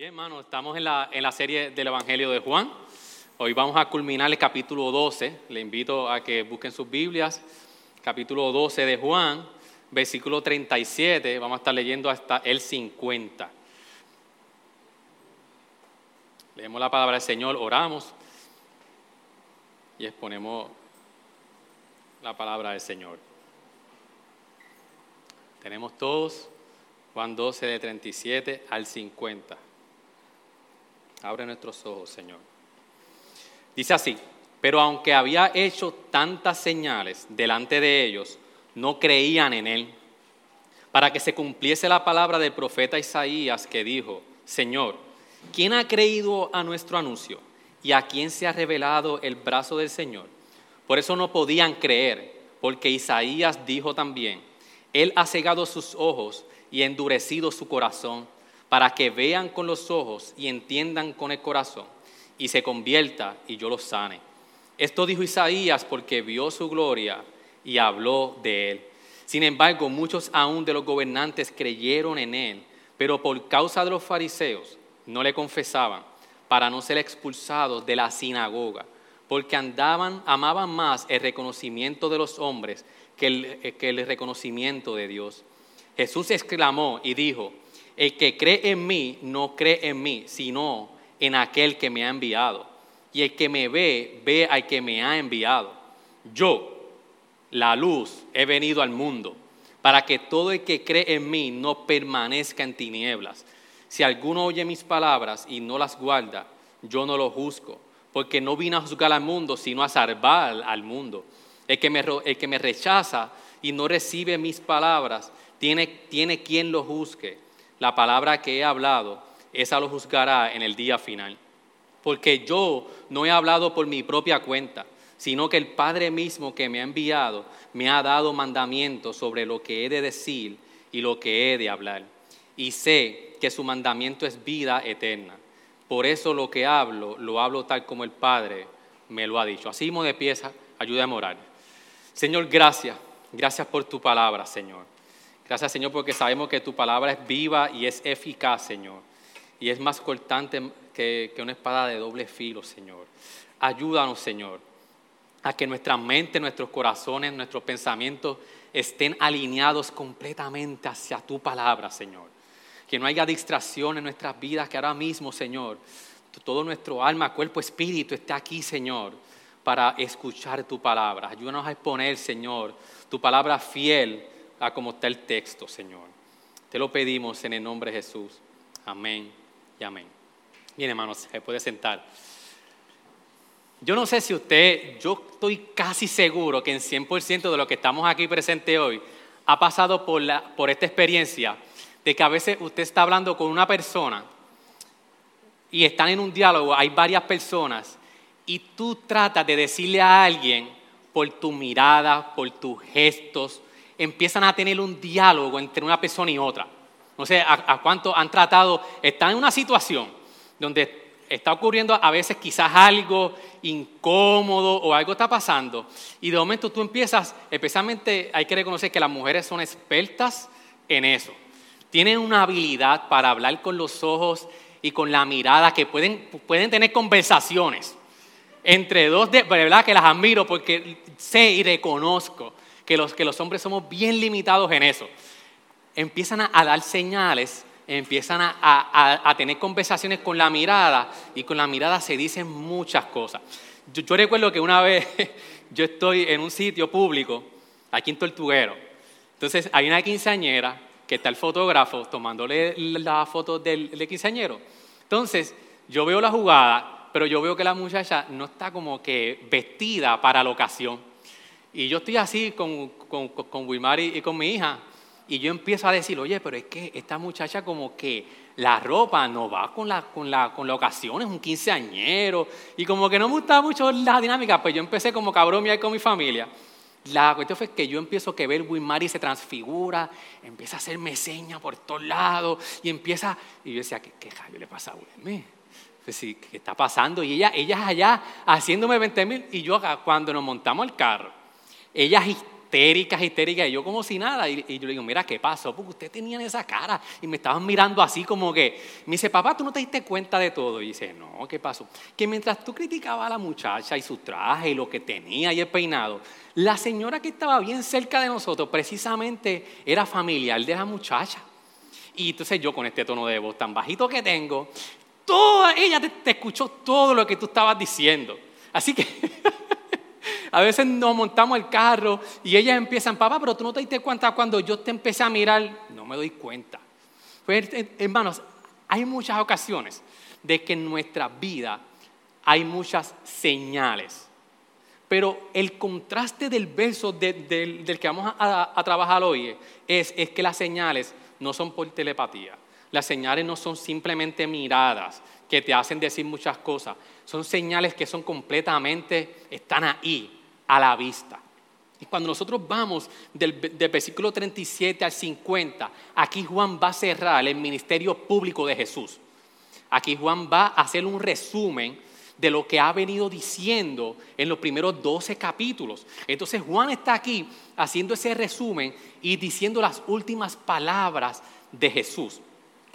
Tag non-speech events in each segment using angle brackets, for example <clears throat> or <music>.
Bien, hermano, estamos en la, en la serie del Evangelio de Juan. Hoy vamos a culminar el capítulo 12. Le invito a que busquen sus Biblias. Capítulo 12 de Juan, versículo 37. Vamos a estar leyendo hasta el 50. Leemos la palabra del Señor, oramos y exponemos la palabra del Señor. Tenemos todos Juan 12 de 37 al 50. Abre nuestros ojos, Señor. Dice así, pero aunque había hecho tantas señales delante de ellos, no creían en él, para que se cumpliese la palabra del profeta Isaías que dijo, Señor, ¿quién ha creído a nuestro anuncio y a quién se ha revelado el brazo del Señor? Por eso no podían creer, porque Isaías dijo también, Él ha cegado sus ojos y endurecido su corazón para que vean con los ojos y entiendan con el corazón y se convierta y yo los sane. Esto dijo Isaías porque vio su gloria y habló de él. Sin embargo, muchos aún de los gobernantes creyeron en él, pero por causa de los fariseos no le confesaban para no ser expulsados de la sinagoga, porque andaban, amaban más el reconocimiento de los hombres que el, que el reconocimiento de Dios. Jesús exclamó y dijo, el que cree en mí no cree en mí, sino en aquel que me ha enviado. Y el que me ve, ve al que me ha enviado. Yo, la luz, he venido al mundo para que todo el que cree en mí no permanezca en tinieblas. Si alguno oye mis palabras y no las guarda, yo no lo juzgo, porque no vine a juzgar al mundo, sino a salvar al mundo. El que me, el que me rechaza y no recibe mis palabras, tiene, tiene quien lo juzgue la palabra que he hablado, esa lo juzgará en el día final. Porque yo no he hablado por mi propia cuenta, sino que el Padre mismo que me ha enviado me ha dado mandamientos sobre lo que he de decir y lo que he de hablar. Y sé que su mandamiento es vida eterna. Por eso lo que hablo, lo hablo tal como el Padre me lo ha dicho. Así de pieza, ayuda a morar. Señor, gracias. Gracias por tu palabra, Señor. Gracias, Señor, porque sabemos que tu palabra es viva y es eficaz, Señor. Y es más cortante que, una espada de doble filo, Señor. Ayúdanos, Señor, a que nuestra mente, nuestros corazones, nuestros pensamientos estén alineados completamente hacia tu palabra, Señor. Que no haya distracción en nuestras vidas, que ahora mismo, Señor, todo nuestro alma, cuerpo, espíritu esté aquí, Señor, para escuchar tu palabra. Ayúdanos a exponer, Señor, tu palabra fiel a como está el texto, Señor. Te lo pedimos en el nombre de Jesús. Amén y amén. Bien, hermanos, se puede sentar. Yo no sé si usted, yo estoy casi seguro que en 100% de lo que estamos aquí presente hoy ha pasado por, la, por esta experiencia de que a veces usted está hablando con una persona y están en un diálogo, hay varias personas, y tú tratas de decirle a alguien por tu mirada, por tus gestos, empiezan a tener un diálogo entre una persona y otra. No sé a, cuánto han tratado, están en una situación donde está ocurriendo a veces quizás algo incómodo o algo está pasando y de momento tú empiezas, especialmente hay que reconocer que las mujeres son expertas en eso. Tienen una habilidad para hablar con los ojos y con la mirada que pueden, pueden tener conversaciones entre dos, de verdad que las admiro porque sé y reconozco que los, que los hombres somos bien limitados en eso. Empiezan a, dar señales, empiezan a, tener conversaciones con la mirada y con la mirada se dicen muchas cosas. Yo, recuerdo que una vez <laughs> yo estoy en un sitio público, aquí en Tortuguero, entonces hay una quinceañera que está el fotógrafo tomándole la foto del, del quinceañero. Entonces yo veo la jugada, pero yo veo que la muchacha no está como que vestida para la ocasión. Y yo estoy así con, con, con Wilmar y, con mi hija, y yo empiezo a decir, oye, pero es que esta muchacha como que la ropa no va con la, con la, con la ocasión, es un quinceañero, y como que no me gustaba mucho la dinámica, pues yo empecé como cabrón con mi familia. La cuestión fue que yo empiezo a ver Wilmar y se transfigura, empieza a hacerme señas por todos lados, y empieza, y yo decía, ¿qué, qué le pasa a Wilmar? Pues ¿qué está pasando? Y ella, ella allá haciéndome 20 mil, y yo cuando nos montamos el carro, ella histéricas, histéricas, y yo como si nada. Y, yo le digo, mira, ¿qué pasó? Porque ustedes tenían esa cara y me estaban mirando así como que, me dice, papá, ¿tú no te diste cuenta de todo? Y dice, no, ¿qué pasó? Que mientras tú criticabas a la muchacha y su traje y lo que tenía y el peinado, la señora que estaba bien cerca de nosotros precisamente era familiar de la muchacha. Y entonces yo con este tono de voz tan bajito que tengo, toda ella te escuchó todo lo que tú estabas diciendo. Así que <laughs> a veces nos montamos el carro y ellas empiezan, papá, pero tú no te diste cuenta cuando yo te empecé a mirar. No me doy cuenta. Pues, hermanos, hay muchas ocasiones de que en nuestra vida hay muchas señales. Pero el contraste del verso del que vamos a, trabajar hoy es, es que las señales no son por telepatía. Las señales no son simplemente miradas que te hacen decir muchas cosas. Son señales que son completamente, están ahí, a la vista. Y cuando nosotros vamos del, versículo 37 al 50, aquí Juan va a cerrar el ministerio público de Jesús. Aquí Juan va a hacer un resumen de lo que ha venido diciendo en los primeros 12 capítulos. Entonces Juan está aquí haciendo ese resumen y diciendo las últimas palabras de Jesús.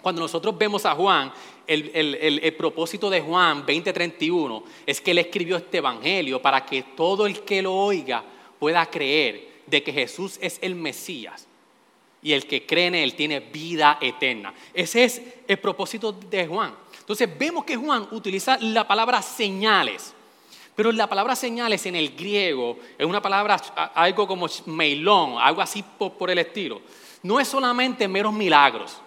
Cuando nosotros vemos a Juan, el, propósito de Juan 20:31 es que él escribió este evangelio para que todo el que lo oiga pueda creer de que Jesús es el Mesías y el que cree en él tiene vida eterna. Ese es el propósito de Juan. Entonces vemos que Juan utiliza la palabra señales. Pero la palabra señales en el griego es una palabra algo como meilón, algo así por el estilo. No es solamente meros milagros.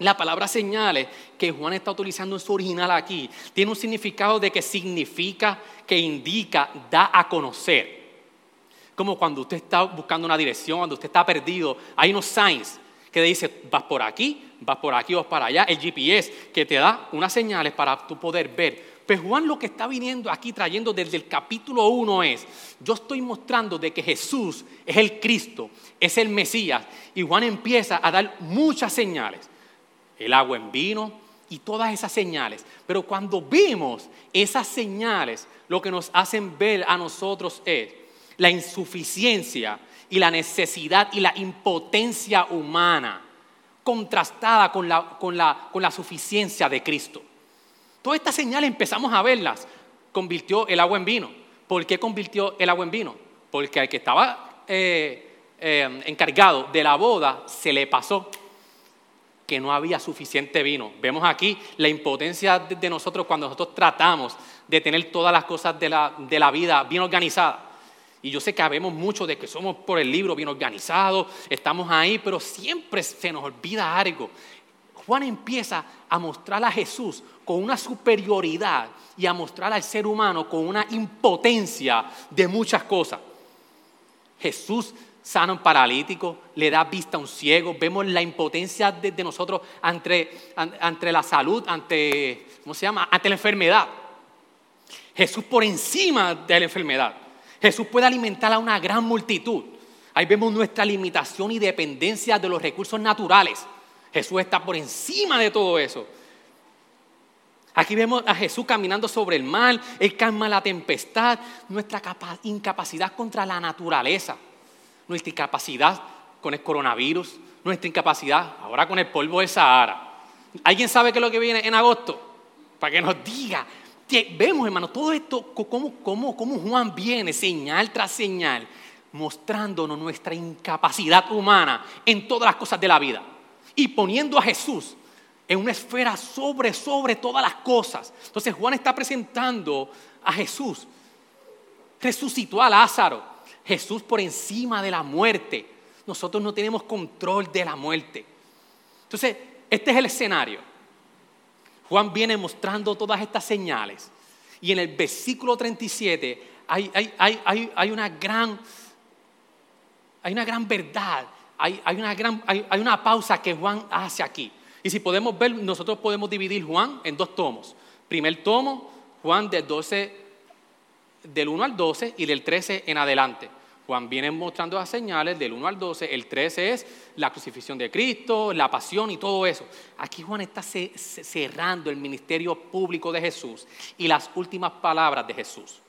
La palabra señales que Juan está utilizando en su original aquí tiene un significado de que significa, que indica, da a conocer. Como cuando usted está buscando una dirección, cuando usted está perdido, hay unos signs que dice, vas por aquí, vas por aquí, vas para allá, el GPS que te da unas señales para tú poder ver. Pues Juan lo que está viniendo aquí trayendo desde el capítulo 1 es, yo estoy mostrando de que Jesús es el Cristo, es el Mesías, y Juan empieza a dar muchas señales el agua en vino y todas esas señales. Pero cuando vimos esas señales, lo que nos hacen ver a nosotros es la insuficiencia y la necesidad y la impotencia humana contrastada con la, con la, con la suficiencia de Cristo. Todas estas señales empezamos a verlas. Convirtió el agua en vino. ¿Por qué convirtió el agua en vino? Porque al que estaba eh, eh, encargado de la boda se le pasó que no había suficiente vino. Vemos aquí la impotencia de nosotros cuando nosotros tratamos de tener todas las cosas de la, vida bien organizadas. Y yo sé que habemos mucho de que somos por el libro bien organizados, estamos ahí, pero siempre se nos olvida algo. Juan empieza a mostrar a Jesús con una superioridad y a mostrar al ser humano con una impotencia de muchas cosas. Jesús sana un paralítico, le da vista a un ciego, vemos la impotencia de, nosotros ante, ante, la salud, ante, ¿cómo se llama? Ante la enfermedad. Jesús por encima de la enfermedad. Jesús puede alimentar a una gran multitud. Ahí vemos nuestra limitación y dependencia de los recursos naturales. Jesús está por encima de todo eso. Aquí vemos a Jesús caminando sobre el mar, Él calma la tempestad, nuestra incapacidad contra la naturaleza nuestra incapacidad con el coronavirus, nuestra incapacidad ahora con el polvo de Sahara. ¿Alguien sabe qué es lo que viene en agosto? Para que nos diga. Vemos, hermano, todo esto, cómo, Juan viene señal tras señal, mostrándonos nuestra incapacidad humana en todas las cosas de la vida y poniendo a Jesús en una esfera sobre, sobre todas las cosas. Entonces Juan está presentando a Jesús. Resucitó a Lázaro Jesús por encima de la muerte. Nosotros no tenemos control de la muerte. Entonces, este es el escenario. Juan viene mostrando todas estas señales. Y en el versículo 37 hay, hay, una, gran, hay una gran verdad, hay, una gran, hay, una pausa que Juan hace aquí. Y si podemos ver, nosotros podemos dividir Juan en dos tomos. Primer tomo, Juan del 12 del 1 al 12 y del 13 en adelante. Juan viene mostrando las señales del 1 al 12, el 13 es la crucifixión de Cristo, la pasión y todo eso. Aquí Juan está cerrando el ministerio público de Jesús y las últimas palabras de Jesús.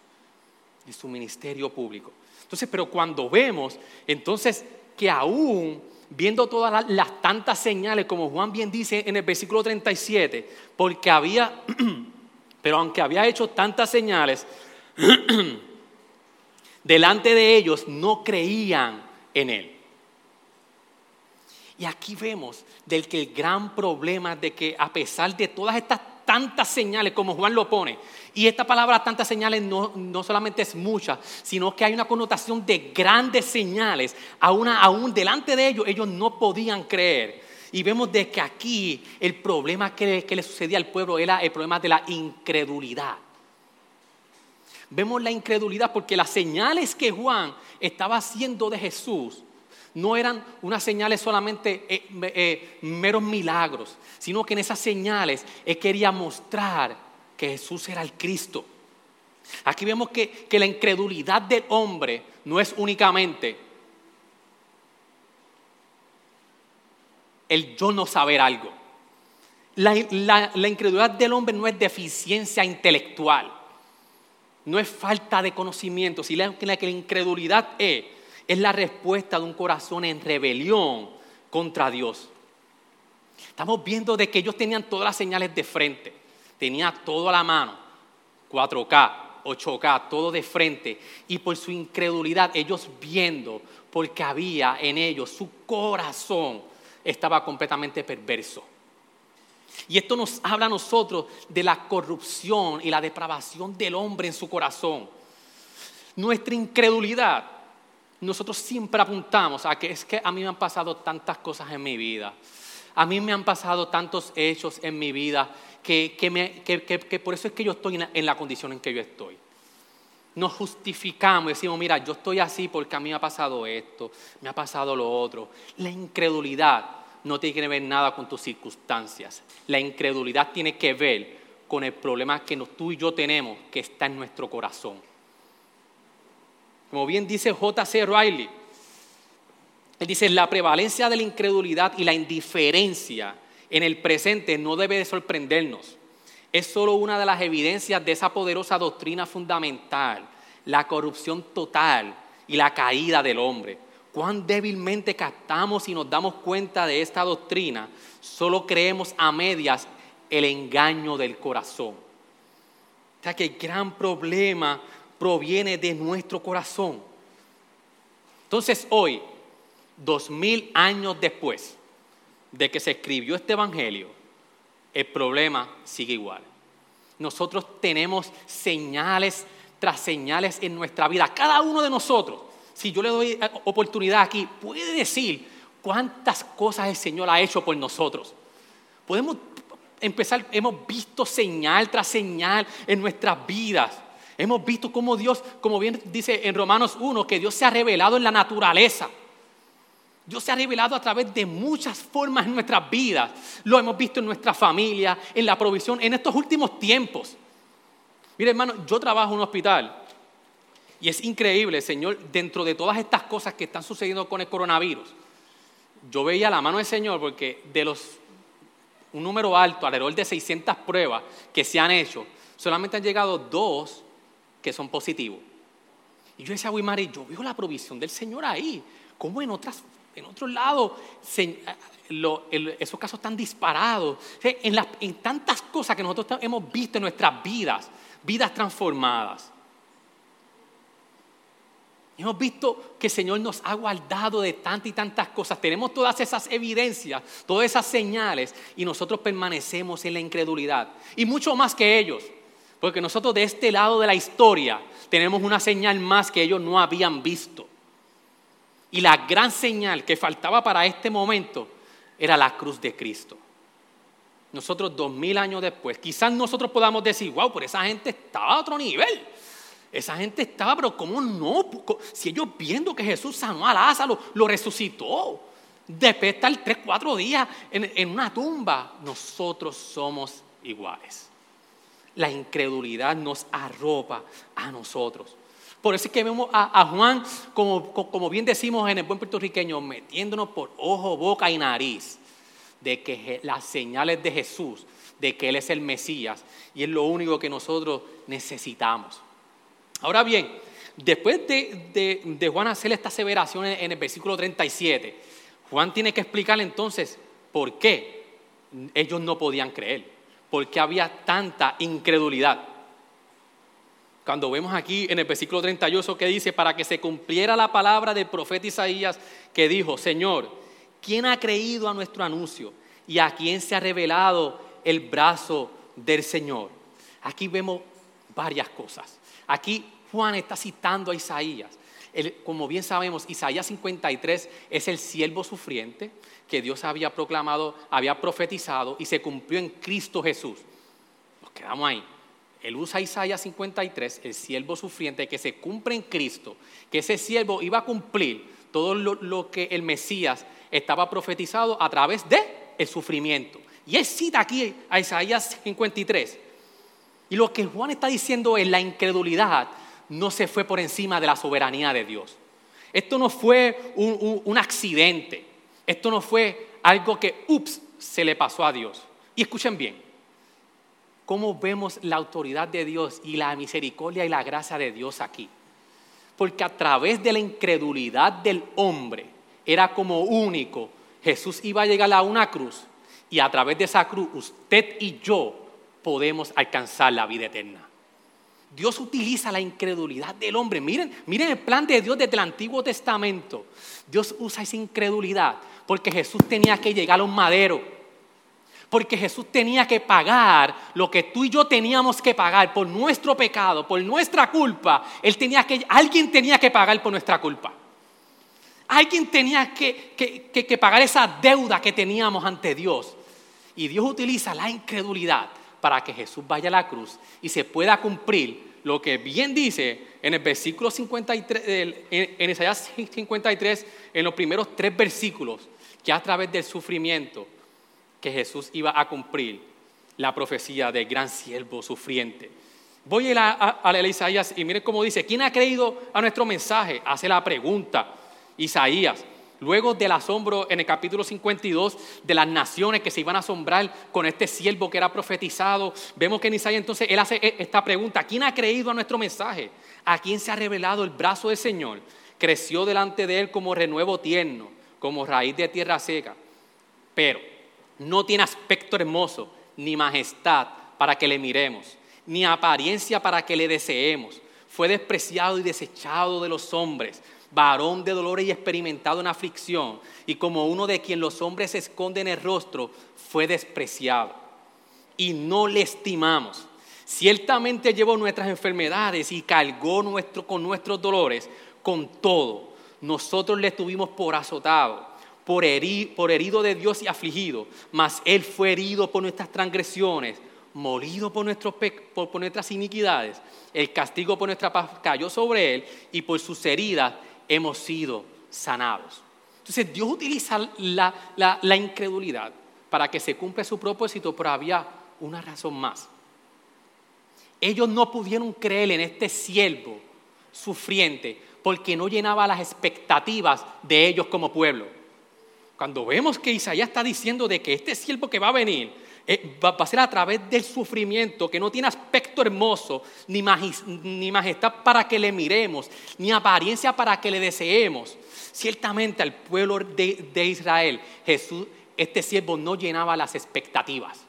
de su ministerio público. Entonces, pero cuando vemos, entonces, que aún viendo todas las, tantas señales, como Juan bien dice en el versículo 37, porque había, <clears throat> pero aunque había hecho tantas señales, <clears throat> delante de ellos no creían en él. Y aquí vemos del que el gran problema de que a pesar de todas estas tantas señales, como Juan lo pone, y esta palabra tantas señales no, solamente es mucha, sino que hay una connotación de grandes señales, aún, aún delante de ellos ellos no podían creer. Y vemos de que aquí el problema que, que le sucedía al pueblo era el problema de la incredulidad. Vemos la incredulidad porque las señales que Juan estaba haciendo de Jesús no eran unas señales solamente eh, eh, meros milagros, sino que en esas señales él quería mostrar que Jesús era el Cristo. Aquí vemos que, que la incredulidad del hombre no es únicamente el yo no saber algo. La, la, incredulidad del hombre no es deficiencia intelectual, no es falta de conocimiento, sino que la incredulidad es es la respuesta de un corazón en rebelión contra Dios. Estamos viendo de que ellos tenían todas las señales de frente, tenía todo a la mano, 4K, 8K, todo de frente, y por su incredulidad, ellos viendo, porque había en ellos, su corazón estaba completamente perverso. Y esto nos habla a nosotros de la corrupción y la depravación del hombre en su corazón. Nuestra incredulidad nosotros siempre apuntamos a que es que a mí me han pasado tantas cosas en mi vida. A mí me han pasado tantos hechos en mi vida que, por eso es que yo estoy en la, condición en que yo estoy. Nos justificamos y decimos, mira, yo estoy así porque a mí me ha pasado esto, me ha pasado lo otro. La incredulidad no tiene que ver nada con tus circunstancias. La incredulidad tiene que ver con el problema que tú y yo tenemos que está en nuestro corazón. Como bien dice J.C. Riley, él dice, la prevalencia de la incredulidad y la indiferencia en el presente no debe de sorprendernos. Es solo una de las evidencias de esa poderosa doctrina fundamental, la corrupción total y la caída del hombre. Cuán débilmente captamos y nos damos cuenta de esta doctrina, solo creemos a medias el engaño del corazón. O sea que el gran problema proviene de nuestro corazón. Entonces hoy, dos mil años después de que se escribió este Evangelio, el problema sigue igual. Nosotros tenemos señales tras señales en nuestra vida. Cada uno de nosotros, si yo le doy eh, oportunidad aquí, puede decir cuántas cosas el Señor ha hecho por nosotros. Podemos empezar, hemos visto señal tras señal en nuestras vidas. Hemos visto cómo Dios, como bien dice en Romanos 1, que Dios se ha revelado en la naturaleza. Dios se ha revelado a través de muchas formas en nuestras vidas. Lo hemos visto en nuestra familia, en la provisión, en estos últimos tiempos. Mire, hermano, yo trabajo en un hospital y es increíble, Señor, dentro de todas estas cosas que están sucediendo con el coronavirus. Yo veía la mano del Señor porque de los un número alto, alrededor de 600 pruebas que se han hecho, solamente han llegado dos que son positivos. Y yo decía, Mari, yo veo la provisión del Señor ahí. como en, otras, en otros lados esos casos están disparados? En, las, en tantas cosas que nosotros hemos visto en nuestras vidas, vidas transformadas. Hemos visto que el Señor nos ha guardado de tantas y tantas cosas. Tenemos todas esas evidencias, todas esas señales y nosotros permanecemos en la incredulidad. Y mucho más que ellos. Porque nosotros de este lado de la historia tenemos una señal más que ellos no habían visto. Y la gran señal que faltaba para este momento era la cruz de Cristo. Nosotros dos mil años después, quizás nosotros podamos decir, wow, pero esa gente estaba a otro nivel. Esa gente estaba, pero ¿cómo no? Si ellos viendo que Jesús sanó a Lázaro, lo resucitó. Después de estar tres, cuatro días en una tumba, nosotros somos iguales la incredulidad nos arropa a nosotros. Por eso es que vemos a, Juan, como, como, bien decimos en el buen puertorriqueño, metiéndonos por ojo, boca y nariz de que las señales de Jesús, de que Él es el Mesías y es lo único que nosotros necesitamos. Ahora bien, después de, Juan hacer esta aseveración en, el versículo 37, Juan tiene que explicarle entonces por qué ellos no podían creer, por qué había tanta incredulidad. Cuando vemos aquí en el versículo 38 que dice, para que se cumpliera la palabra del profeta Isaías que dijo, Señor, ¿quién ha creído a nuestro anuncio? ¿Y a quién se ha revelado el brazo del Señor? Aquí vemos varias cosas. Aquí Juan está citando a Isaías. como bien sabemos, Isaías 53 es el siervo sufriente que Dios había proclamado, había profetizado y se cumplió en Cristo Jesús. Nos quedamos ahí. Él usa Isaías 53, el siervo sufriente que se cumple en Cristo, que ese siervo iba a cumplir todo lo, que el Mesías estaba profetizado a través de el sufrimiento. Y él cita aquí a Isaías 53. Y lo que Juan está diciendo es la incredulidad no se fue por encima de la soberanía de Dios. Esto no fue un, accidente. Esto no fue algo que, ups, se le pasó a Dios. Y escuchen bien, cómo vemos la autoridad de Dios y la misericordia y la gracia de Dios aquí. Porque a través de la incredulidad del hombre, era como único, Jesús iba a llegar a una cruz y a través de esa cruz usted y yo podemos alcanzar la vida eterna. Dios utiliza la incredulidad del hombre. Miren, miren el plan de Dios desde el Antiguo Testamento. Dios usa esa incredulidad porque Jesús tenía que llegar a un madero. Porque Jesús tenía que pagar lo que tú y yo teníamos que pagar por nuestro pecado, por nuestra culpa. Él tenía que, alguien tenía que pagar por nuestra culpa. Alguien tenía que, que pagar esa deuda que teníamos ante Dios. Y Dios utiliza la incredulidad para que Jesús vaya a la cruz y se pueda cumplir lo que bien dice en el versículo 53, en Isaías 53, en los primeros tres versículos, que a través del sufrimiento que Jesús iba a cumplir la profecía del gran siervo sufriente. Voy a, a, a Isaías y miren cómo dice, ¿quién ha creído a nuestro mensaje? Hace la pregunta Isaías. Luego del asombro en el capítulo 52 de las naciones que se iban a asombrar con este siervo que era profetizado, vemos que en Isaías entonces él hace e, esta pregunta, ¿quién ha creído a nuestro mensaje? ¿A quién se ha revelado el brazo del Señor? Creció delante de él como renuevo tierno, como raíz de tierra seca, pero no tiene aspecto hermoso ni majestad para que le miremos, ni apariencia para que le deseemos. Fue despreciado y desechado de los hombres varón de dolores y experimentado en aflicción, y como uno de quien los hombres esconden el rostro, fue despreciado. Y no le estimamos. Ciertamente llevó nuestras enfermedades y cargó nuestro, con nuestros dolores. Con todo, nosotros le tuvimos por azotado, por, por herido de Dios y afligido, mas Él fue herido por nuestras transgresiones, molido por, nuestros, por, por nuestras iniquidades. El castigo por nuestra paz cayó sobre Él y por sus heridas hemos sido sanados. Entonces Dios utiliza la, incredulidad para que se cumpla su propósito, pero había una razón más. Ellos no pudieron creer en este siervo sufriente porque no llenaba las expectativas de ellos como pueblo. Cuando vemos que Isaías está diciendo de que este siervo que va a venir va, a ser a través del sufrimiento, que no tiene aspecto hermoso, ni, majestad para que le miremos, ni apariencia para que le deseemos. Ciertamente al pueblo de, de Israel, Jesús, este siervo no llenaba las expectativas.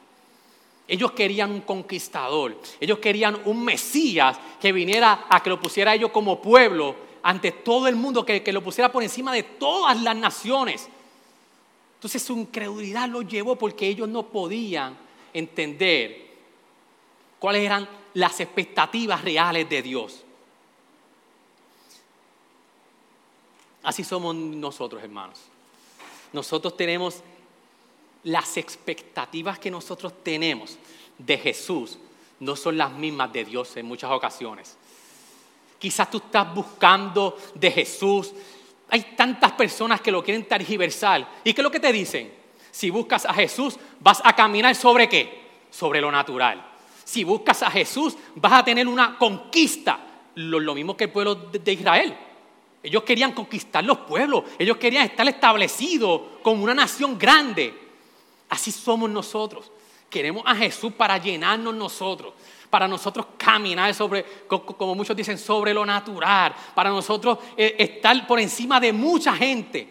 Ellos querían un conquistador, ellos querían un Mesías que viniera a que lo pusiera a ellos como pueblo ante todo el mundo, que, que lo pusiera por encima de todas las naciones. Entonces su incredulidad los llevó porque ellos no podían entender cuáles eran las expectativas reales de Dios. Así somos nosotros, hermanos. Nosotros tenemos las expectativas que nosotros tenemos de Jesús, no son las mismas de Dios en muchas ocasiones. Quizás tú estás buscando de Jesús hay tantas personas que lo quieren tergiversar. ¿Y qué es lo que te dicen? Si buscas a Jesús, vas a caminar sobre qué? Sobre lo natural. Si buscas a Jesús, vas a tener una conquista. Lo, mismo que el pueblo de, Israel. Ellos querían conquistar los pueblos. Ellos querían estar establecidos como una nación grande. Así somos nosotros. Queremos a Jesús para llenarnos nosotros, para nosotros caminar sobre, como muchos dicen, sobre lo natural, para nosotros eh, estar por encima de mucha gente,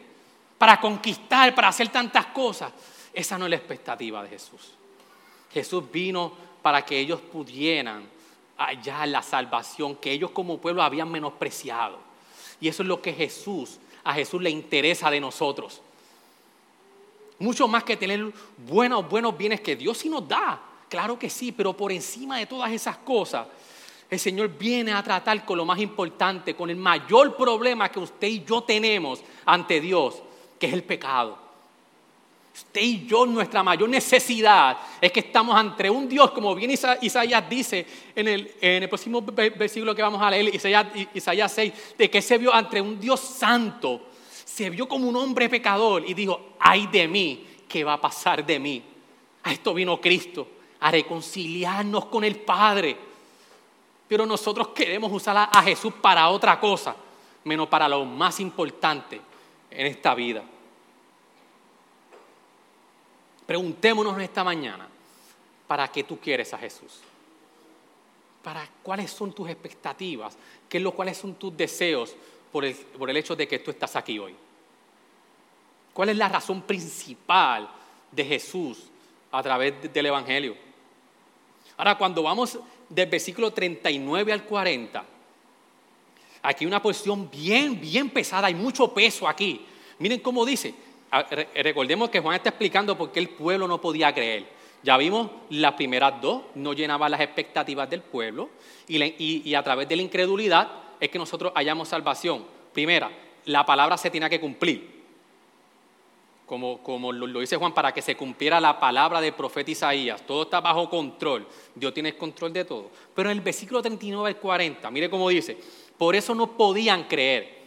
para conquistar, para hacer tantas cosas. Esa no es la expectativa de Jesús. Jesús vino para que ellos pudieran hallar la salvación que ellos como pueblo habían menospreciado. Y eso es lo que Jesús, a Jesús le interesa de nosotros. Mucho más que tener buenos, buenos bienes que Dios sí nos da. Claro que sí, pero por encima de todas esas cosas, el Señor viene a tratar con lo más importante, con el mayor problema que usted y yo tenemos ante Dios, que es el pecado. Usted y yo, nuestra mayor necesidad es que estamos ante un Dios, como bien Isaías dice en el, próximo versículo que vamos a leer, Isaías, Isaías 6, de que se vio ante un Dios santo se vio como un hombre pecador y dijo, ay de mí, ¿qué va a pasar de mí? A esto vino Cristo, a reconciliarnos con el Padre. Pero nosotros queremos usar a Jesús para otra cosa, menos para lo más importante en esta vida. Preguntémonos esta mañana, ¿para qué tú quieres a Jesús? ¿Para cuáles son tus expectativas? ¿Qué lo, ¿Cuáles son tus deseos por el, por el hecho de que tú estás aquí hoy? ¿Cuál es la razón principal de Jesús a través del Evangelio? Ahora, cuando vamos del versículo 39 al 40, aquí una porción bien, bien pesada, hay mucho peso aquí. Miren cómo dice. Recordemos que Juan está explicando por qué el pueblo no podía creer. Ya vimos las primeras dos, no llenaban las expectativas del pueblo y, y a través de la incredulidad es que nosotros hallamos salvación. Primera, la palabra se tiene que cumplir como, lo, dice Juan, para que se cumpliera la palabra del profeta Isaías. Todo está bajo control. Dios tiene el control de todo. Pero en el versículo 39 al 40, mire cómo dice, por eso no podían creer,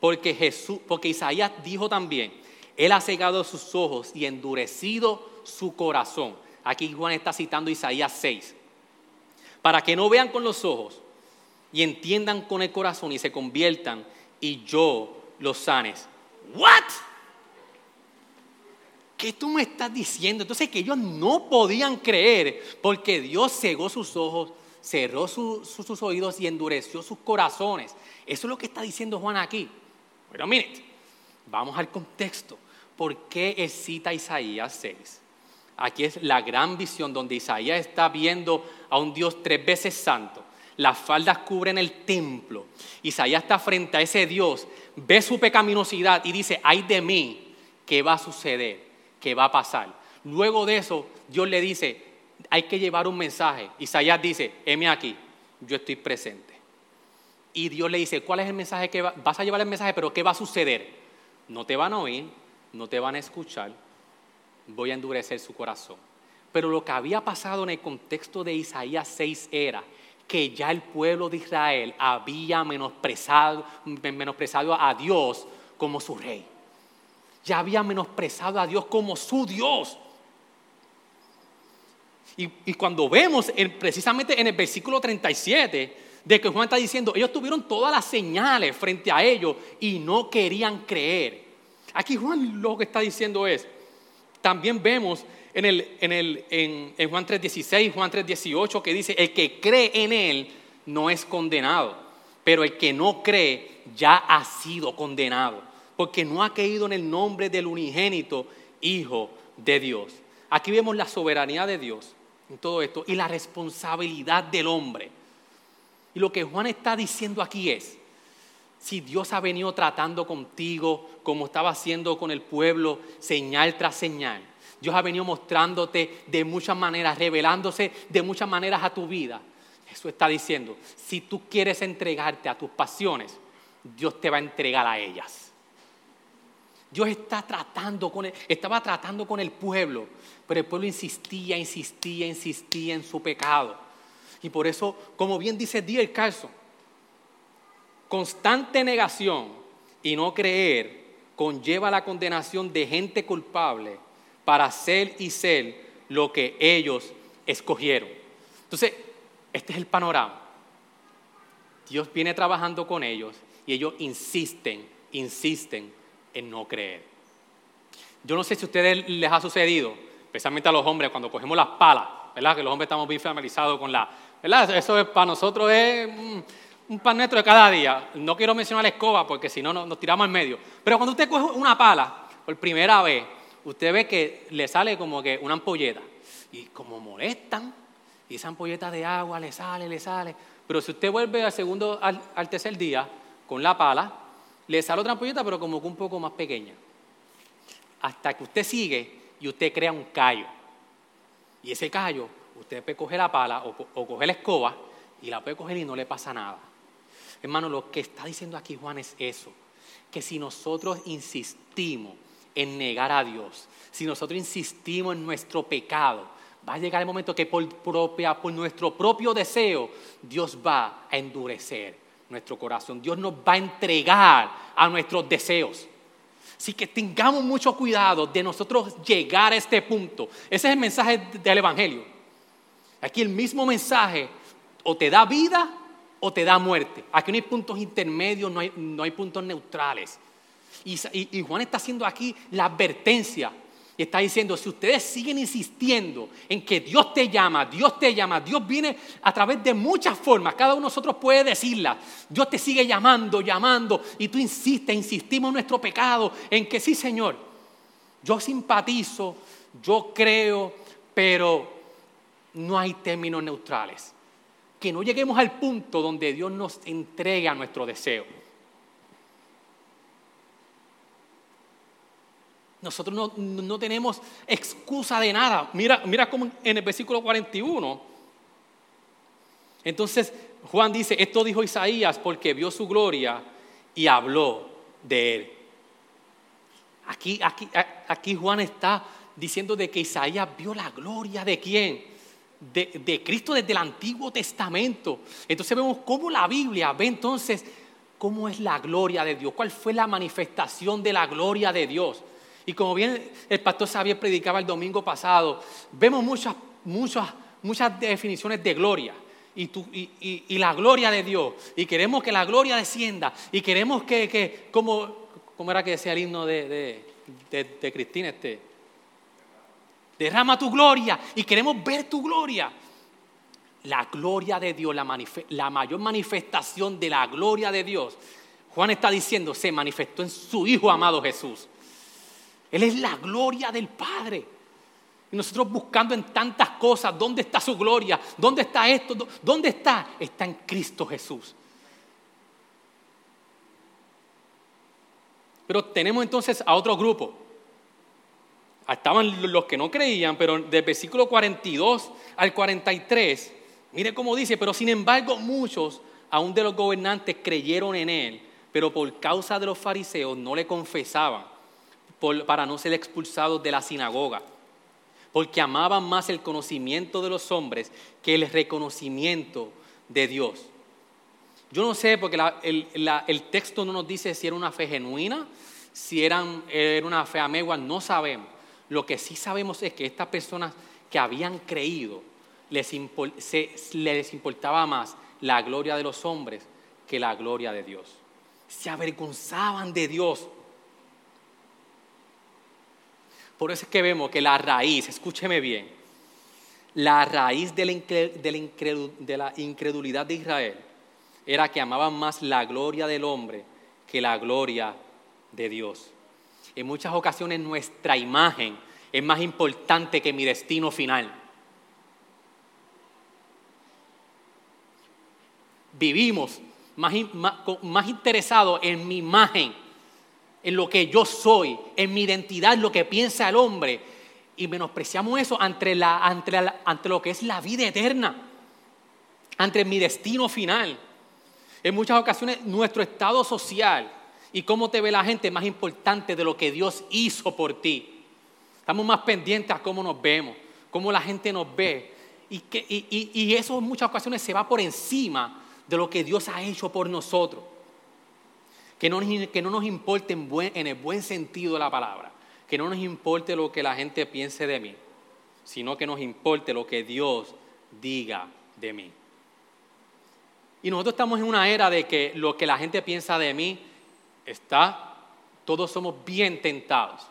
porque, Jesús, porque Isaías dijo también, Él ha cegado sus ojos y endurecido su corazón. Aquí Juan está citando Isaías 6. Para que no vean con los ojos y entiendan con el corazón y se conviertan y yo los sanes. ¿What? ¿Qué tú me estás diciendo? Entonces que ellos no podían creer porque Dios cegó sus ojos, cerró sus oídos y endureció sus corazones. Eso es lo que está diciendo Juan aquí. Pero miren, vamos al contexto. ¿Por qué él cita Isaías 6? Aquí es la gran visión donde Isaías está viendo a un Dios tres veces santo. Las faldas cubren el templo. Isaías está frente a ese Dios, ve su pecaminosidad y dice, ay de mí, ¿qué va a suceder? Que va a pasar. Luego de eso, Dios le dice, hay que llevar un mensaje. Isaías dice, heme aquí, yo estoy presente. Y Dios le dice, ¿cuál es el mensaje que vas a llevar el mensaje, pero qué va a suceder? No te van a oír, no te van a escuchar, voy a endurecer su corazón. Pero lo que había pasado en el contexto de Isaías 6 era que ya el pueblo de Israel había menosprezado, menosprezado a Dios como su rey ya había menosprezado a Dios como su Dios. Y, cuando vemos precisamente en el versículo 37 de que Juan está diciendo, ellos tuvieron todas las señales frente a ellos y no querían creer. Aquí Juan lo que está diciendo es, también vemos en, el, en, el, en, Juan 3.16, Juan 3.18 que dice, el que cree en él no es condenado, pero el que no cree ya ha sido condenado porque no ha caído en el nombre del unigénito Hijo de Dios. Aquí vemos la soberanía de Dios en todo esto y la responsabilidad del hombre. Y lo que Juan está diciendo aquí es, si Dios ha venido tratando contigo como estaba haciendo con el pueblo, señal tras señal, Dios ha venido mostrándote de muchas maneras, revelándose de muchas maneras a tu vida. Eso está diciendo, si tú quieres entregarte a tus pasiones, Dios te va a entregar a ellas. Dios está tratando con estaba tratando con el pueblo, pero el pueblo insistía, insistía, insistía en su pecado. Y por eso, como bien dice el caso, constante negación y no creer conlleva la condenación de gente culpable para ser y ser lo que ellos escogieron. Entonces, este es el panorama. Dios viene trabajando con ellos y ellos insisten, insisten en no creer. Yo no sé si a ustedes les ha sucedido, especialmente a los hombres, cuando cogemos las palas, ¿verdad? Que los hombres estamos bien familiarizados con la, ¿verdad? Eso es, para nosotros es un, pan nuestro de cada día. No quiero mencionar la escoba porque si no nos tiramos al medio. Pero cuando usted coge una pala por primera vez, usted ve que le sale como que una ampolleta. Y como molestan, y esa ampolleta de agua le sale, le sale. Pero si usted vuelve al segundo, al, tercer día con la pala, le sale otra ampolleta, pero como que un poco más pequeña. Hasta que usted sigue y usted crea un callo. Y ese callo, usted puede coger la pala o, o coger la escoba y la puede coger y no le pasa nada. Hermano, lo que está diciendo aquí Juan es eso, que si nosotros insistimos en negar a Dios, si nosotros insistimos en nuestro pecado, va a llegar el momento que por, propia, por nuestro propio deseo Dios va a endurecer nuestro corazón. Dios nos va a entregar a nuestros deseos. Así que tengamos mucho cuidado de nosotros llegar a este punto. Ese es el mensaje del Evangelio. Aquí el mismo mensaje o te da vida o te da muerte. Aquí no hay puntos intermedios, no hay, no hay puntos neutrales. Y, Juan está haciendo aquí la advertencia. Y está diciendo, si ustedes siguen insistiendo en que Dios te llama, Dios te llama, Dios viene a través de muchas formas, cada uno de nosotros puede decirla, Dios te sigue llamando, llamando, y tú insistes, insistimos en nuestro pecado, en que sí, Señor, yo simpatizo, yo creo, pero no hay términos neutrales. Que no lleguemos al punto donde Dios nos entrega nuestro deseo. Nosotros no, tenemos excusa de nada. Mira, mira cómo en el versículo 41. Entonces Juan dice, esto dijo Isaías porque vio su gloria y habló de él. Aquí, aquí, aquí Juan está diciendo de que Isaías vio la gloria de quién? De, de, Cristo desde el Antiguo Testamento. Entonces vemos cómo la Biblia ve entonces cómo es la gloria de Dios, cuál fue la manifestación de la gloria de Dios. Y como bien el pastor Xavier predicaba el domingo pasado, vemos muchas, muchas, muchas definiciones de gloria. Y, la gloria de Dios. Y queremos que la gloria descienda. Y queremos que, como, ¿cómo era que decía el himno de, de, Cristina? Este, derrama tu gloria. Y queremos ver tu gloria. La gloria de Dios, la mayor manifestación de la gloria de Dios. Juan está diciendo, se manifestó en su Hijo amado Jesús. Él es la gloria del Padre. Y nosotros buscando en tantas cosas, ¿dónde está su gloria? ¿Dónde está esto? ¿Dónde está? Está en Cristo Jesús. Pero tenemos entonces a otro grupo. Estaban los que no creían, pero del versículo 42 al 43, mire cómo dice, pero sin embargo muchos, aún de los gobernantes, creyeron en él, pero por causa de los fariseos no le confesaban para no ser expulsados de la sinagoga, porque amaban más el conocimiento de los hombres que el reconocimiento de Dios. Yo no sé, porque el, texto no nos dice si era una fe genuina, si eran, era una fe amegua, no sabemos. Lo que sí sabemos es que estas personas que habían creído, les, les importaba más la gloria de los hombres que la gloria de Dios. Se avergonzaban de Dios por eso es que vemos que la raíz, escúcheme bien, la raíz de la, incredulidad de Israel era que amaban más la gloria del hombre que la gloria de Dios. En muchas ocasiones nuestra imagen es más importante que mi destino final. Vivimos más, más interesados en mi imagen en lo que yo soy, en mi identidad, en lo que piensa el hombre. Y menospreciamos eso ante, lo que es la vida eterna, ante mi destino final. En muchas ocasiones nuestro estado social y cómo te ve la gente es más importante de lo que Dios hizo por ti. Estamos más pendientes a cómo nos vemos, cómo la gente nos ve. Y, que, y eso en muchas ocasiones se va por encima de lo que Dios ha hecho por nosotros. Que no, nos importe en, el buen sentido de la palabra. Que no nos importe lo que la gente piense de mí, sino que nos importe lo que Dios diga de mí. Y nosotros estamos en una era de que lo que la gente piensa de mí está, todos somos bien tentados.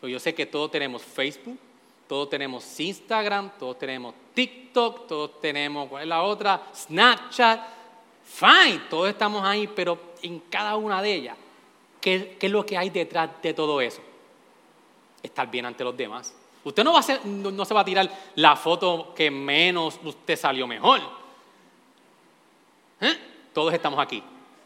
Pero yo sé que todos tenemos Facebook, Todos tenemos Instagram, todos tenemos TikTok, todos tenemos, ¿cuál es la otra? Snapchat. Fine, todos estamos ahí, pero en cada una de ellas, ¿qué, es lo que hay detrás de todo eso? Estar bien ante los demás. Usted no, va a no se va a tirar la foto que menos usted salió mejor. ¿Eh? Todos estamos aquí.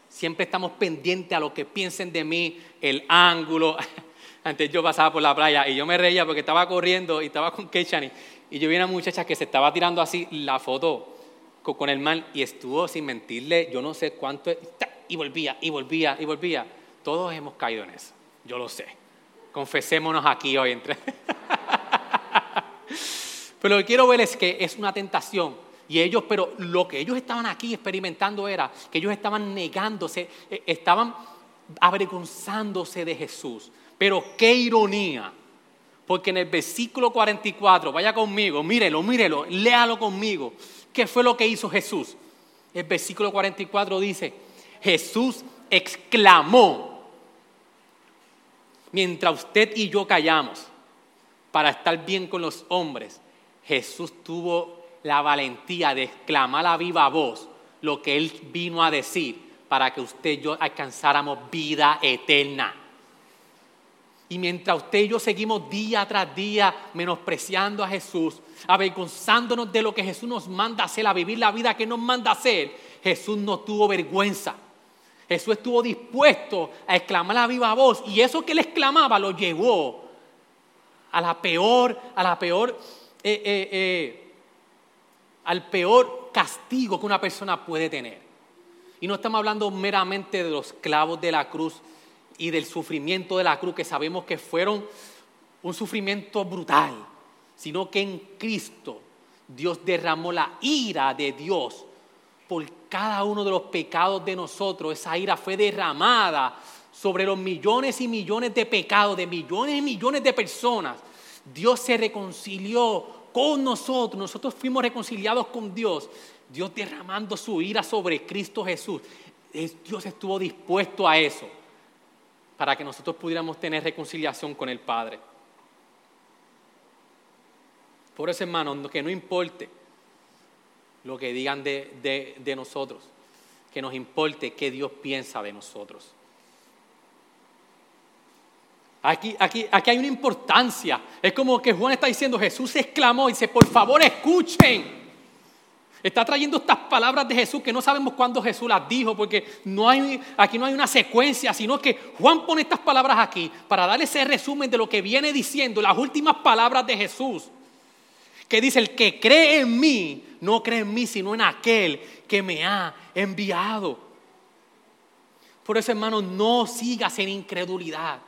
Siempre estamos pendientes a lo que piensen de mí, el ángulo. <laughs> Antes yo pasaba por la playa y yo me reía porque estaba corriendo y estaba con Keichani. Y yo vi una muchacha que se estaba tirando así la foto con el mal y estuvo sin mentirle, yo no sé cuánto, y volvía, y volvía, y volvía. Todos hemos caído en eso, yo lo sé. Confesémonos aquí hoy entre. <laughs> Pero lo que quiero ver es que es una tentación y ellos, pero lo que ellos estaban aquí experimentando era que ellos estaban negándose, eh, estaban avergonzándose de Jesús. Pero qué ironía, porque en el versículo 44, vaya conmigo, mírelo, mírelo, léalo conmigo. ¿Qué fue lo que hizo Jesús? El versículo 44 dice, Jesús exclamó, mientras usted y yo callamos, para estar bien con los hombres, Jesús tuvo la valentía de exclamar a viva voz lo que Él vino a decir para que usted y yo alcanzáramos vida eterna. Y mientras usted y yo seguimos día tras día menospreciando a Jesús, avergonzándonos de lo que Jesús nos manda hacer, a vivir la vida que nos manda hacer, Jesús no tuvo vergüenza. Jesús estuvo dispuesto a exclamar a viva voz y eso que él exclamaba lo llevó a la peor, a la peor eh, eh, eh, al peor castigo que una persona puede tener. Y no estamos hablando meramente de los clavos de la cruz y del sufrimiento de la cruz, que sabemos que fueron un sufrimiento brutal, sino que en Cristo Dios derramó la ira de Dios cada uno de los pecados de nosotros. Esa ira fue derramada sobre los millones y millones de pecados de millones y millones de personas. Dios se reconcilió con nosotros, nosotros fuimos reconciliados con Dios, Dios derramando su ira sobre Cristo Jesús. Dios estuvo dispuesto a eso para que nosotros pudiéramos tener reconciliación con el Padre. Por eso, hermanos, que no importe lo que digan de, de nosotros, que nos importe qué Dios piensa de nosotros. Aquí, aquí, aquí hay una importancia. Es como que Juan está diciendo, Jesús exclamó y dice, por favor escuchen. Está trayendo estas palabras de Jesús que no sabemos cuándo Jesús las dijo, porque no hay, aquí no hay una secuencia, sino que Juan pone estas palabras aquí para dar ese resumen de lo que viene diciendo, las últimas palabras de Jesús, que dice, el que cree en mí, no cree en mí, sino en aquel que me ha enviado. Por eso, hermano, no sigas en incredulidad.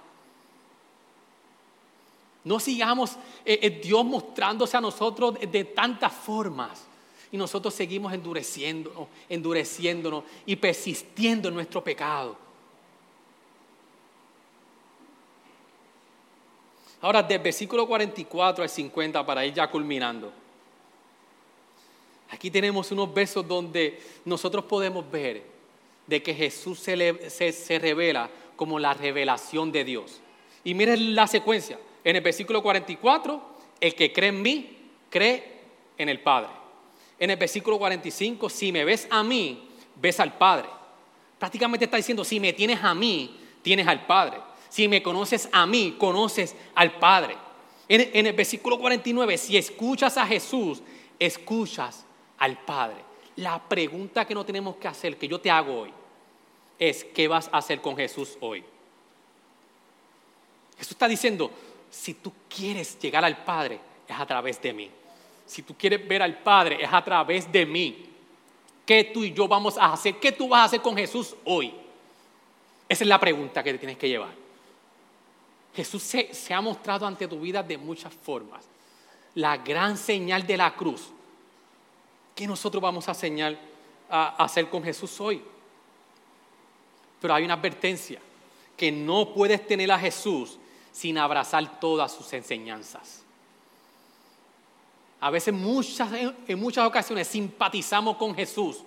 No sigamos eh, eh, Dios mostrándose a nosotros de, tantas formas. Y nosotros seguimos endureciéndonos, endureciéndonos y persistiendo en nuestro pecado. Ahora, del versículo 44 al 50, para ir ya culminando. Aquí tenemos unos versos donde nosotros podemos ver de que Jesús se, se revela como la revelación de Dios. Y miren la secuencia. En el versículo 44, el que cree en mí, cree en el Padre. En el versículo 45, si me ves a mí, ves al Padre. Prácticamente está diciendo, si me tienes a mí, tienes al Padre. Si me conoces a mí, conoces al Padre. En, en el versículo 49, si escuchas a Jesús, escuchas al Padre. La pregunta que no tenemos que hacer, que yo te hago hoy, es, ¿qué vas a hacer con Jesús hoy? Jesús está diciendo, si tú quieres llegar al Padre, es a través de mí. Si tú quieres ver al Padre, es a través de mí. ¿Qué tú y yo vamos a hacer? ¿Qué tú vas a hacer con Jesús hoy? Esa es la pregunta que te tienes que llevar. Jesús se, ha mostrado ante tu vida de muchas formas. La gran señal de la cruz. ¿Qué nosotros vamos a, señal, a hacer con Jesús hoy? Pero hay una advertencia, que no puedes tener a Jesús sin abrazar todas sus enseñanzas. A veces, muchas, en muchas ocasiones, simpatizamos con Jesús.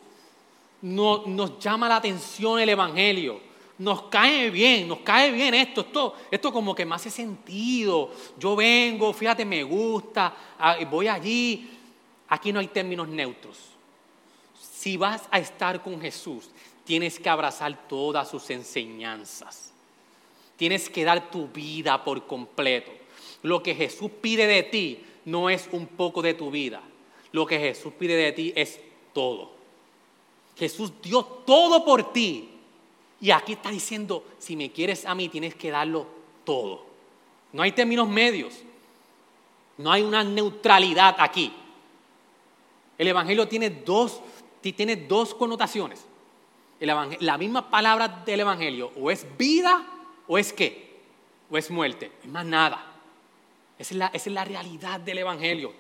nos llama la atención el Evangelio. nos cae bien, nos cae bien esto, esto, esto como que me hace sentido. Yo vengo, fíjate, me gusta, ah, voy allí. Aquí no hay términos neutros. Si vas a estar con Jesús, tienes que abrazar todas sus enseñanzas. Tienes que dar tu vida por completo. Lo que Jesús pide de ti no es un poco de tu vida. Lo que Jesús pide de ti es todo. Jesús dio todo por ti. Y aquí está diciendo, si me quieres a mí, tienes que darlo todo. No hay términos medios. No hay una neutralidad aquí. El Evangelio tiene dos, tiene dos connotaciones. la misma palabra del Evangelio, o es vida o es qué, o es muerte, es más nada. Esa es, la, esa es la realidad del Evangelio.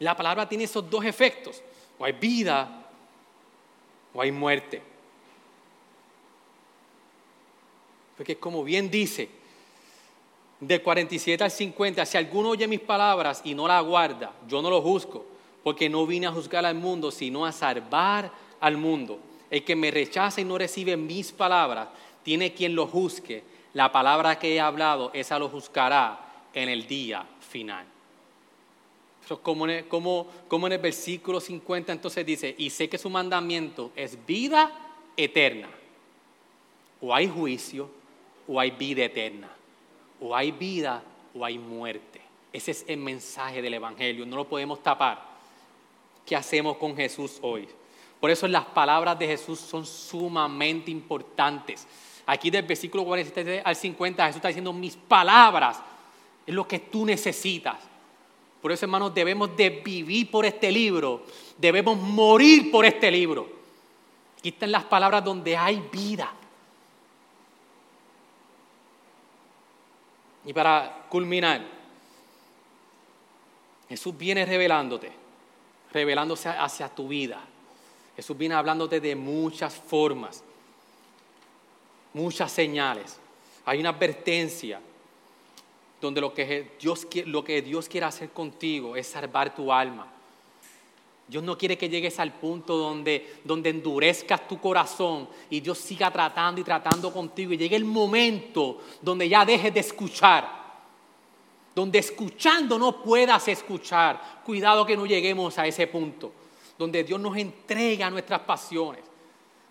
La palabra tiene esos dos efectos, o hay vida o hay muerte. Porque como bien dice, de 47 al 50, si alguno oye mis palabras y no la guarda, yo no lo juzgo, porque no vine a juzgar al mundo, sino a salvar al mundo. El que me rechaza y no recibe mis palabras, tiene quien lo juzgue. La palabra que he hablado, esa lo juzgará en el día final. Como en, el, como en el versículo 50 entonces dice, y sé que su mandamiento es vida eterna. O hay juicio o hay vida eterna. O hay vida o hay muerte. Ese es el mensaje del Evangelio, no lo podemos tapar. ¿Qué hacemos con Jesús hoy? Por eso las palabras de Jesús son sumamente importantes. Aquí del versículo 47 al 50 Jesús está diciendo, mis palabras es lo que tú necesitas. Por eso, hermanos, debemos de vivir por este libro, debemos morir por este libro. Aquí están las palabras donde hay vida. Y para culminar, Jesús viene revelándote, revelándose hacia tu vida. Jesús viene hablándote de muchas formas, muchas señales. Hay una advertencia donde lo que, Dios, lo que Dios quiere hacer contigo es salvar tu alma. Dios no quiere que llegues al punto donde, donde endurezcas tu corazón y Dios siga tratando y tratando contigo y llegue el momento donde ya dejes de escuchar. Donde escuchando no puedas escuchar. Cuidado que no lleguemos a ese punto. Donde Dios nos entrega nuestras pasiones.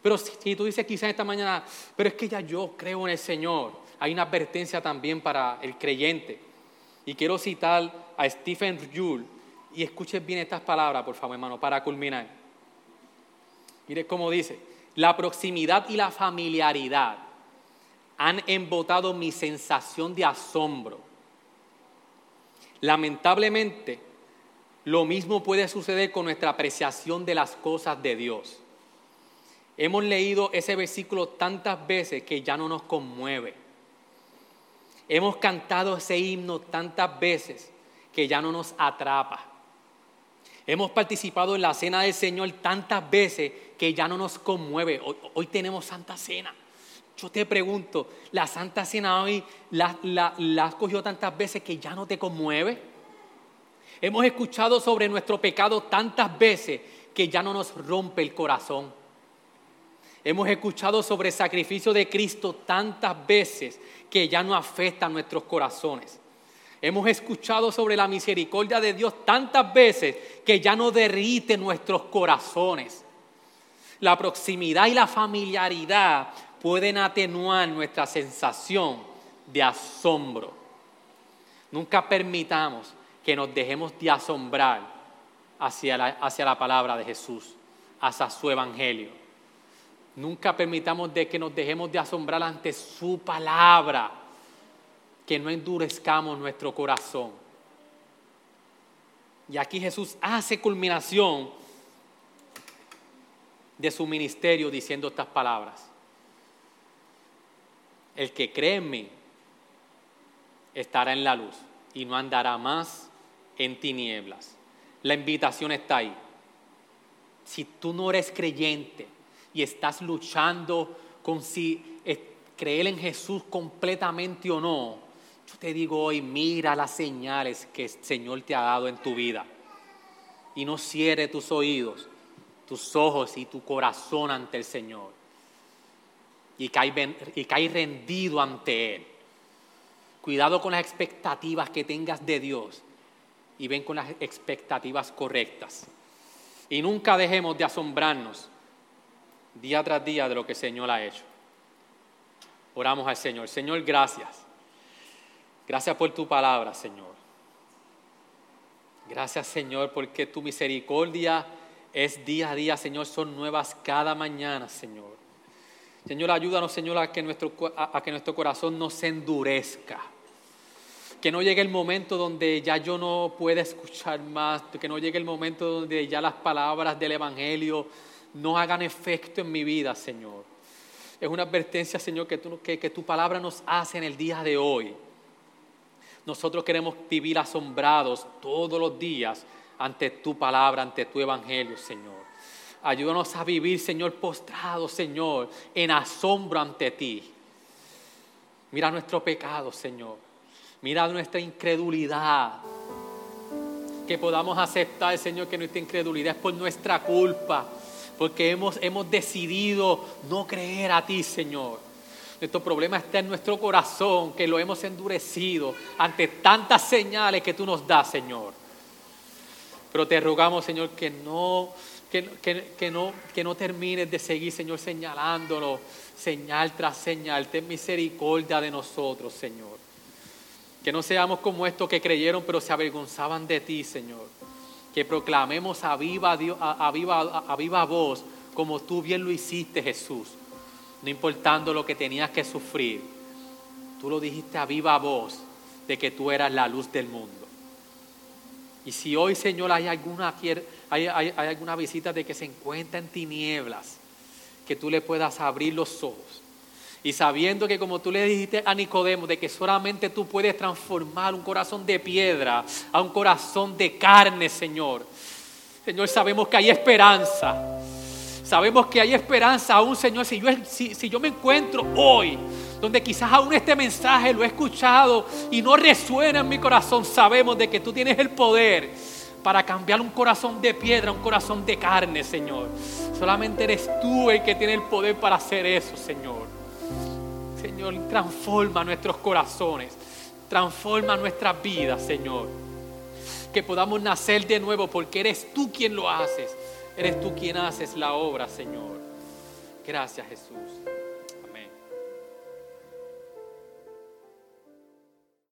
Pero si, tú dices quizás esta mañana, pero es que ya yo creo en el Señor. Hay una advertencia también para el creyente. Y quiero citar a Stephen Jules y escuchen bien estas palabras, por favor, hermano, para culminar. Mire cómo dice, la proximidad y la familiaridad han embotado mi sensación de asombro. Lamentablemente, lo mismo puede suceder con nuestra apreciación de las cosas de Dios. Hemos leído ese versículo tantas veces que ya no nos conmueve. Hemos cantado ese himno tantas veces que ya no nos atrapa. Hemos participado en la cena del Señor tantas veces que ya no nos conmueve. Hoy, tenemos Santa Cena. Yo te pregunto, ¿la Santa Cena hoy la, la has cogido tantas veces que ya no te conmueve? Hemos escuchado sobre nuestro pecado tantas veces que ya no nos rompe el corazón. Hemos escuchado sobre el sacrificio de Cristo tantas veces que ya no afecta a nuestros corazones. Hemos escuchado sobre la misericordia de Dios tantas veces que ya no derrite nuestros corazones. La proximidad y la familiaridad pueden atenuar nuestra sensación de asombro. Nunca permitamos que nos dejemos de asombrar hacia la, hacia la palabra de Jesús, hacia su evangelio. Nunca permitamos de que nos dejemos de asombrar ante su palabra que no endurezcamos nuestro corazón. Y aquí Jesús hace culminación de su ministerio diciendo estas palabras. El que cree en mí estará en la luz y no andará más en tinieblas. La invitación está ahí. Si tú no eres creyente y estás luchando con si creer en Jesús completamente o no, te digo hoy, mira las señales que el Señor te ha dado en tu vida. Y no cierre tus oídos, tus ojos y tu corazón ante el Señor. y cae, y cae rendido ante Él. Cuidado con las expectativas que tengas de Dios y ven con las expectativas correctas. Y nunca dejemos de asombrarnos día tras día de lo que el Señor ha hecho. Oramos al Señor. Señor, gracias. Gracias por tu palabra, Señor. Gracias, Señor, porque tu misericordia es día a día, Señor, son nuevas cada mañana, Señor. Señor, ayúdanos, Señor, a que nuestro, a que nuestro corazón no se endurezca que no llegue el momento donde ya yo no pueda escuchar más, que no llegue el momento donde ya las palabras del Evangelio no hagan efecto en mi vida, Señor. Es una advertencia, Señor, que tu, que, que tu palabra nos hace en el día de hoy. Nosotros queremos vivir asombrados todos los días ante tu palabra, ante tu Evangelio, Señor. Ayúdanos a vivir, Señor, postrados, Señor, en asombro ante ti. Mira nuestro pecado, Señor. Mira nuestra incredulidad. Que podamos aceptar, Señor, que nuestra incredulidad es por nuestra culpa. Porque hemos, hemos decidido no creer a ti, Señor. Nuestro problema está en nuestro corazón, que lo hemos endurecido ante tantas señales que tú nos das, Señor. Pero te rogamos, Señor, que no, que, no, que no termines de seguir, Señor, señalándolo, señal tras señal. Ten misericordia de nosotros, Señor. Que no seamos como estos que creyeron pero se avergonzaban de ti, Señor. Que proclamemos a viva, a, viva, a viva voz como tú bien lo hiciste, Jesús. No importando lo que tenías que sufrir. Tú lo dijiste a viva voz de que tú eras la luz del mundo. Y si hoy, Señor, hay alguna, hay, hay, alguna visita de que se encuentra en tinieblas, que tú le puedas abrir los ojos y sabiendo que como tú le dijiste a Nicodemo, de que solamente tú puedes transformar un corazón de piedra a un corazón de carne, Señor. Señor, sabemos que hay esperanza. Sabemos que hay esperanza aún, Señor, si yo, me encuentro hoy, donde quizás aún este mensaje lo he escuchado y no resuena en mi corazón, sabemos de que tú tienes el poder para cambiar un corazón de piedra un corazón de carne, Señor. Solamente eres tú el que tiene el poder para hacer eso, Señor. Señor, transforma nuestros corazones, transforma nuestras vidas, Señor. Que podamos nacer de nuevo porque eres tú quien lo haces, eres tú quien haces la obra, Señor. Gracias, Jesús.